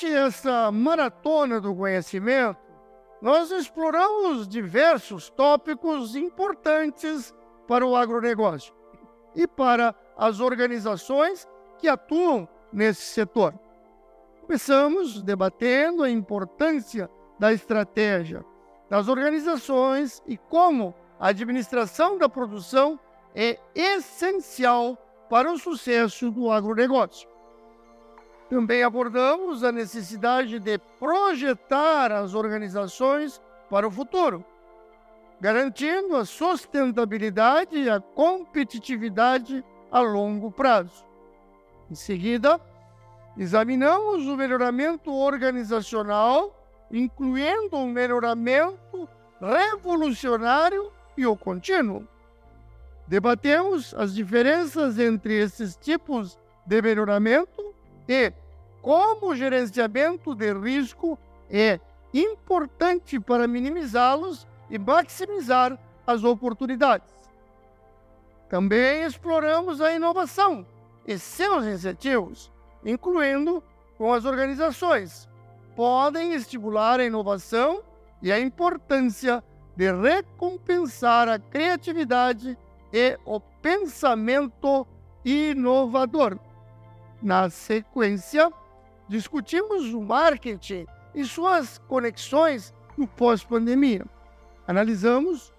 Durante essa maratona do conhecimento, nós exploramos diversos tópicos importantes para o agronegócio e para as organizações que atuam nesse setor. Começamos debatendo a importância da estratégia das organizações e como a administração da produção é essencial para o sucesso do agronegócio. Também abordamos a necessidade de projetar as organizações para o futuro, garantindo a sustentabilidade e a competitividade a longo prazo. Em seguida, examinamos o melhoramento organizacional, incluindo um melhoramento revolucionário e o contínuo. Debatemos as diferenças entre esses tipos de melhoramento e como o gerenciamento de risco é importante para minimizá-los e maximizar as oportunidades. Também exploramos a inovação e seus incentivos, incluindo com as organizações. Podem estimular a inovação e a importância de recompensar a criatividade e o pensamento inovador. Na sequência, discutimos o marketing e suas conexões no pós-pandemia. Analisamos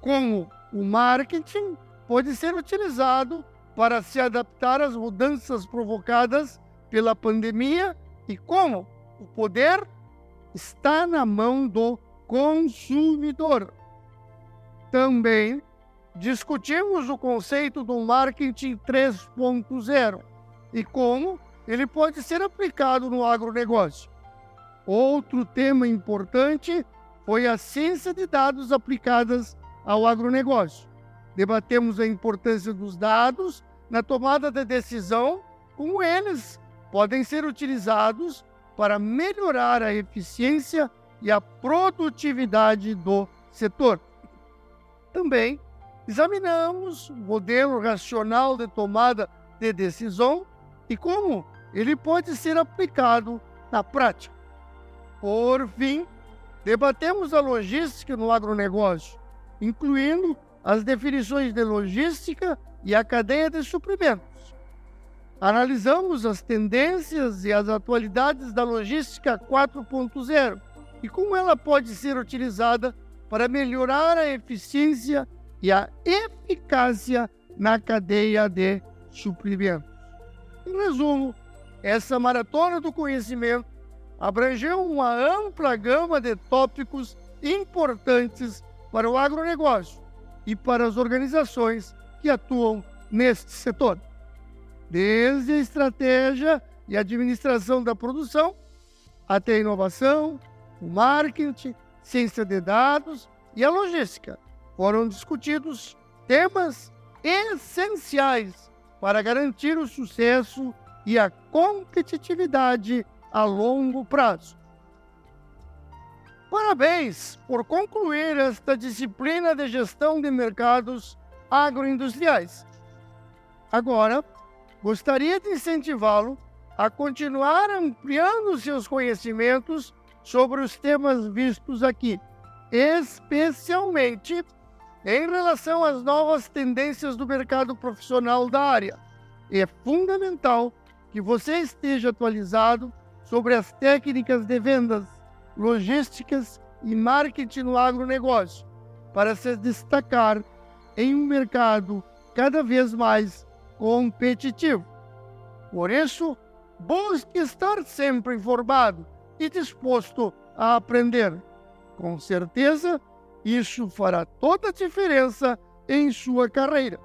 como o marketing pode ser utilizado para se adaptar às mudanças provocadas pela pandemia e como o poder está na mão do consumidor. Também discutimos o conceito do marketing 3.0 e como ele pode ser aplicado no agronegócio. Outro tema importante foi a ciência de dados aplicadas ao agronegócio. Debatemos a importância dos dados na tomada de decisão, como eles podem ser utilizados para melhorar a eficiência e a produtividade do setor. Também examinamos o modelo racional de tomada de decisão e como ele pode ser aplicado na prática. Por fim, debatemos a logística no agronegócio, incluindo as definições de logística e a cadeia de suprimentos. Analisamos as tendências e as atualidades da logística 4.0 e como ela pode ser utilizada para melhorar a eficiência e a eficácia na cadeia de suprimentos. Em resumo, essa maratona do conhecimento abrangeu uma ampla gama de tópicos importantes para o agronegócio e para as organizações que atuam neste setor. Desde a estratégia e administração da produção, até a inovação, o marketing, ciência de dados e a logística, foram discutidos temas essenciais para garantir o sucesso e a competitividade a longo prazo. Parabéns por concluir esta disciplina de gestão de mercados agroindustriais. Agora, gostaria de incentivá-lo a continuar ampliando seus conhecimentos sobre os temas vistos aqui, especialmente em relação às novas tendências do mercado profissional da área. É fundamental que você esteja atualizado sobre as técnicas de vendas, logísticas e marketing no agronegócio, para se destacar em um mercado cada vez mais competitivo. Por isso, busque estar sempre informado e disposto a aprender. Com certeza, isso fará toda a diferença em sua carreira.